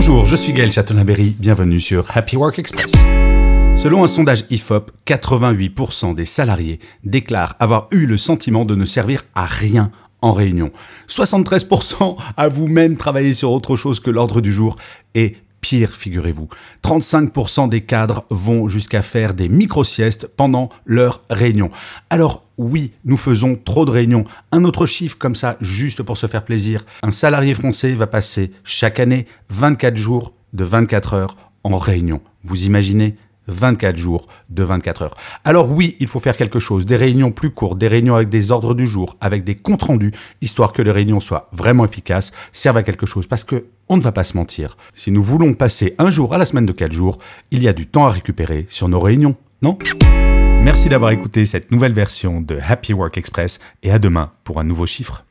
Bonjour, je suis Gaël Chatonaberry, bienvenue sur Happy Work Express. Selon un sondage IFOP, 88% des salariés déclarent avoir eu le sentiment de ne servir à rien en réunion. 73% à vous-même travailler sur autre chose que l'ordre du jour et Pire, figurez-vous, 35% des cadres vont jusqu'à faire des micro-siestes pendant leur réunion. Alors oui, nous faisons trop de réunions. Un autre chiffre comme ça, juste pour se faire plaisir. Un salarié français va passer chaque année 24 jours de 24 heures en réunion. Vous imaginez? 24 jours de 24 heures. Alors oui, il faut faire quelque chose, des réunions plus courtes, des réunions avec des ordres du jour, avec des comptes rendus, histoire que les réunions soient vraiment efficaces, servent à quelque chose, parce que on ne va pas se mentir. Si nous voulons passer un jour à la semaine de 4 jours, il y a du temps à récupérer sur nos réunions, non? Merci d'avoir écouté cette nouvelle version de Happy Work Express et à demain pour un nouveau chiffre.